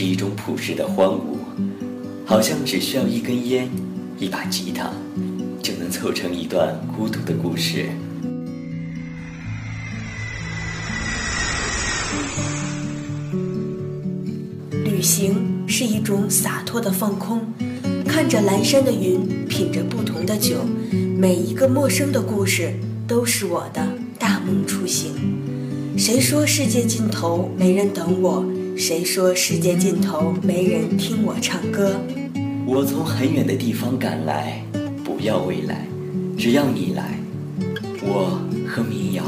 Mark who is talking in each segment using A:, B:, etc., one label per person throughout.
A: 是一种朴实的荒芜，好像只需要一根烟、一把吉他，就能凑成一段孤独的故事。
B: 旅行是一种洒脱的放空，看着蓝山的云，品着不同的酒，每一个陌生的故事都是我的大梦初醒。谁说世界尽头没人等我？谁说世界尽头没人听我唱歌？
A: 我从很远的地方赶来，不要未来，只要你来。我和民谣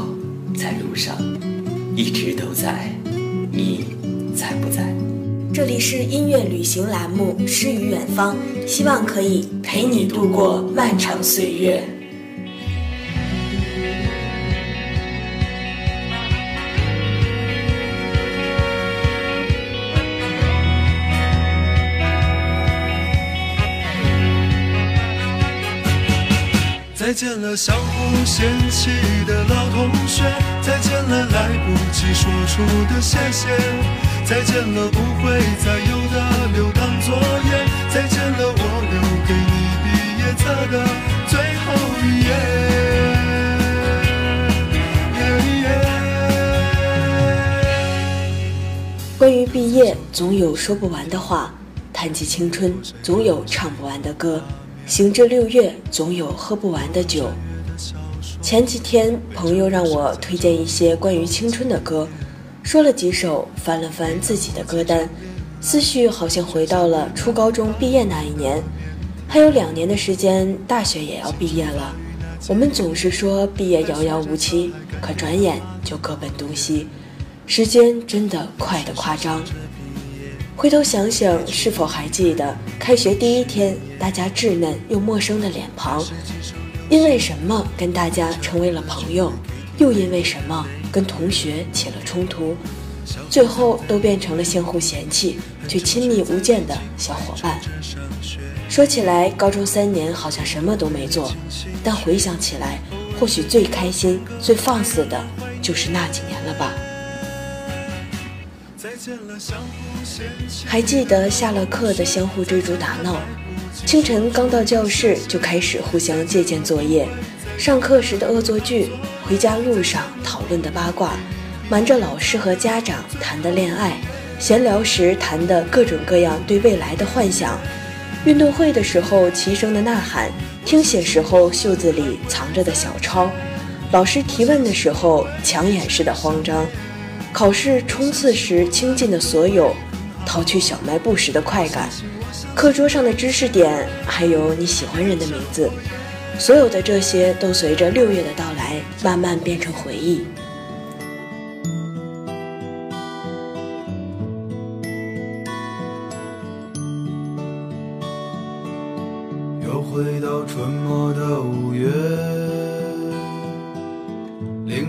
A: 在路上，一直都在。你在不在？
B: 这里是音乐旅行栏目《诗与远方》，希望可以陪你度过漫长岁月。
C: 再见了，相互嫌弃的老同学；再见了，来不及说出的谢谢；再见了，不会再有的留堂作业；再见了，我留给你毕业册的最后一页。
B: 关于毕业，总有说不完的话；谈及青春，总有唱不完的歌。行至六月，总有喝不完的酒。前几天，朋友让我推荐一些关于青春的歌，说了几首，翻了翻自己的歌单，思绪好像回到了初高中毕业那一年。还有两年的时间，大学也要毕业了。我们总是说毕业遥遥无期，可转眼就各奔东西，时间真的快得夸张。回头想想，是否还记得开学第一天，大家稚嫩又陌生的脸庞？因为什么跟大家成为了朋友？又因为什么跟同学起了冲突？最后都变成了相互嫌弃却亲密无间的小伙伴。说起来，高中三年好像什么都没做，但回想起来，或许最开心、最放肆的，就是那几年了吧。还记得下了课的相互追逐打闹，清晨刚到教室就开始互相借鉴作业，上课时的恶作剧，回家路上讨论的八卦，瞒着老师和家长谈的恋爱，闲聊时谈的各种各样对未来的幻想，运动会的时候齐声的呐喊，听写时候袖子里藏着的小抄，老师提问的时候抢眼似的慌张。考试冲刺时倾尽的所有，逃去小卖部时的快感，课桌上的知识点，还有你喜欢人的名字，所有的这些都随着六月的到来，慢慢变成回忆。
C: 又回到春末的五月。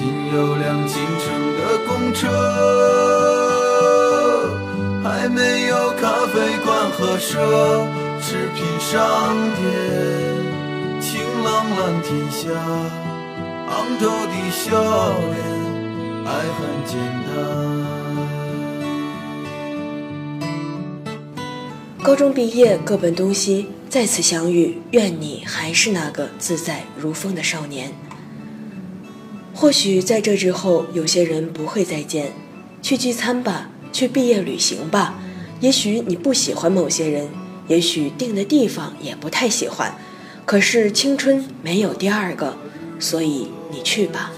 C: 仅有辆进城的公车，还没有咖啡馆和奢侈品商店。晴朗蓝天下，昂头的笑脸，爱很简
B: 单。高中毕业，各奔东西，再次相遇，愿你还是那个自在如风的少年。或许在这之后，有些人不会再见，去聚餐吧，去毕业旅行吧。也许你不喜欢某些人，也许定的地方也不太喜欢，可是青春没有第二个，所以你去吧。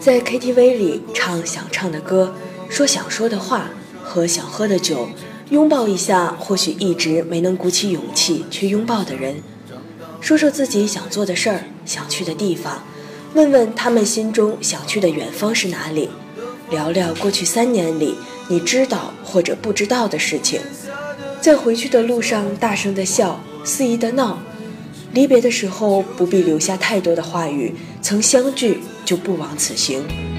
B: 在 KTV 里唱想唱的歌，说想说的话，喝想喝的酒，拥抱一下或许一直没能鼓起勇气去拥抱的人，说说自己想做的事儿、想去的地方，问问他们心中想去的远方是哪里，聊聊过去三年里你知道或者不知道的事情，在回去的路上大声的笑，肆意的闹。离别的时候不必留下太多的话语，曾相聚就不枉此行。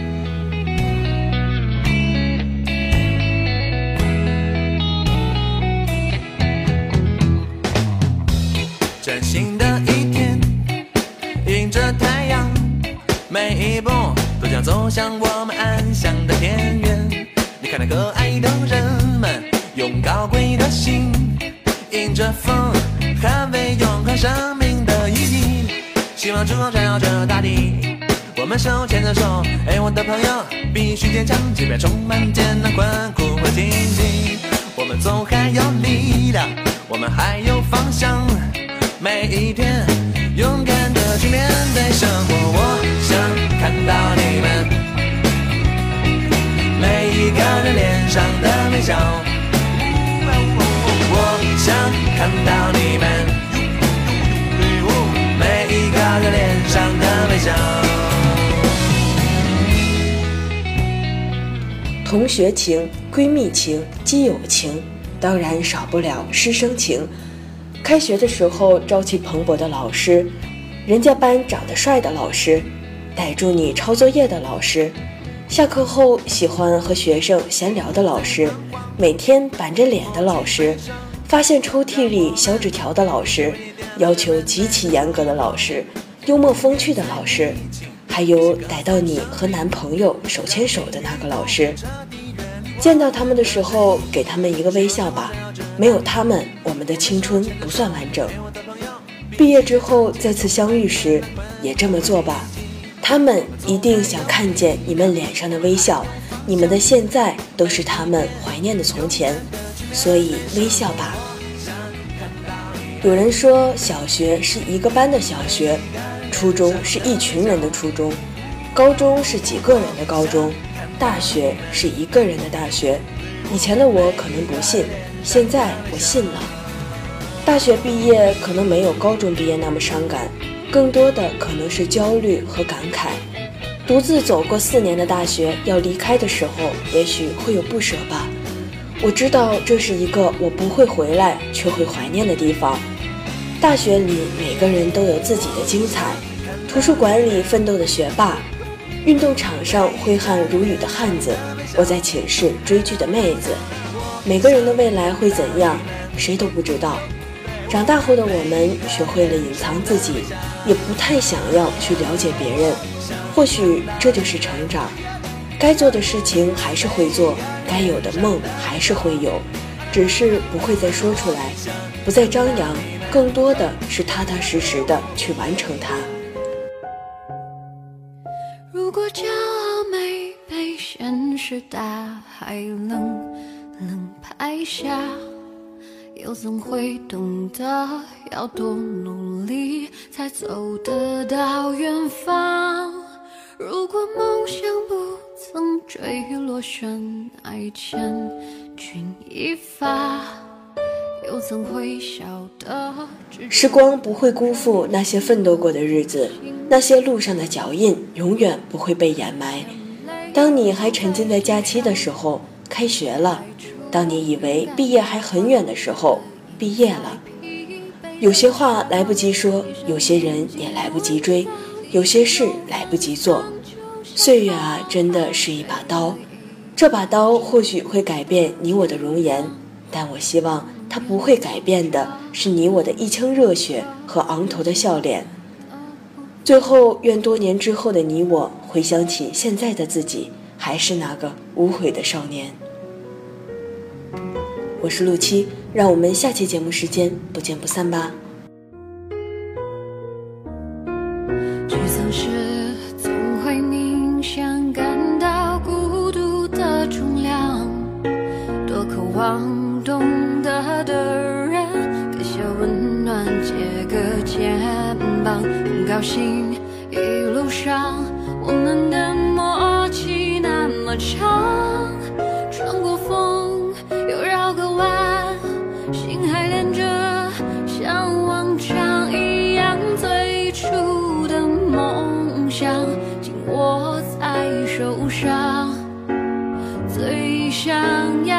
D: 每一步都将走向我们安详的田园。你看那可爱的人们，用高贵的心，迎着风，捍卫永恒生命的意义。希望烛光照耀着大地，我们手牵着手，哎，我的朋友，必须坚强，即便充满艰难困苦和荆棘，我们总还有力量，我们还有方向，每一天勇敢的去面上的微笑，我想看到你们。脸上的微笑。
B: 同学情、闺蜜情、基友情，当然少不了师生情。开学的时候朝气蓬勃的老师，人家班长得帅的老师，逮住你抄作业的老师，下课后喜欢和学生闲聊的老师，每天板着脸的老师，发现抽屉里小纸条的老师，要求极其严格的老师。幽默风趣的老师，还有逮到你和男朋友手牵手的那个老师。见到他们的时候，给他们一个微笑吧。没有他们，我们的青春不算完整。毕业之后再次相遇时，也这么做吧。他们一定想看见你们脸上的微笑。你们的现在都是他们怀念的从前，所以微笑吧。有人说，小学是一个班的小学。初中是一群人的初中，高中是几个人的高中，大学是一个人的大学。以前的我可能不信，现在我信了。大学毕业可能没有高中毕业那么伤感，更多的可能是焦虑和感慨。独自走过四年的大学，要离开的时候，也许会有不舍吧。我知道这是一个我不会回来却会怀念的地方。大学里每个人都有自己的精彩，图书馆里奋斗的学霸，运动场上挥汗如雨的汉子，我在寝室追剧的妹子。每个人的未来会怎样，谁都不知道。长大后的我们学会了隐藏自己，也不太想要去了解别人。或许这就是成长。该做的事情还是会做，该有的梦还是会有，只是不会再说出来，不再张扬。更多的是踏踏实实的去完成它。
E: 如果骄傲没被现实大海冷冷拍下，又怎会懂得要多努力才走得到远方？如果梦想不曾坠落悬崖，千钧一发。又怎会晓得？
B: 时光不会辜负那些奋斗过的日子，那些路上的脚印永远不会被掩埋。当你还沉浸在假期的时候，开学了；当你以为毕业还很远的时候，毕业了。有些话来不及说，有些人也来不及追，有些事来不及做。岁月啊，真的是一把刀，这把刀或许会改变你我的容颜，但我希望。它不会改变的是你我的一腔热血和昂头的笑脸。最后，愿多年之后的你我回想起现在的自己，还是那个无悔的少年。我是陆七让我们下期节目时间不见不散吧
E: 沮丧时总会明显感到孤独的重量多渴望懂得的人给些温暖借个肩膀很高兴一路上我们的默契那么长想要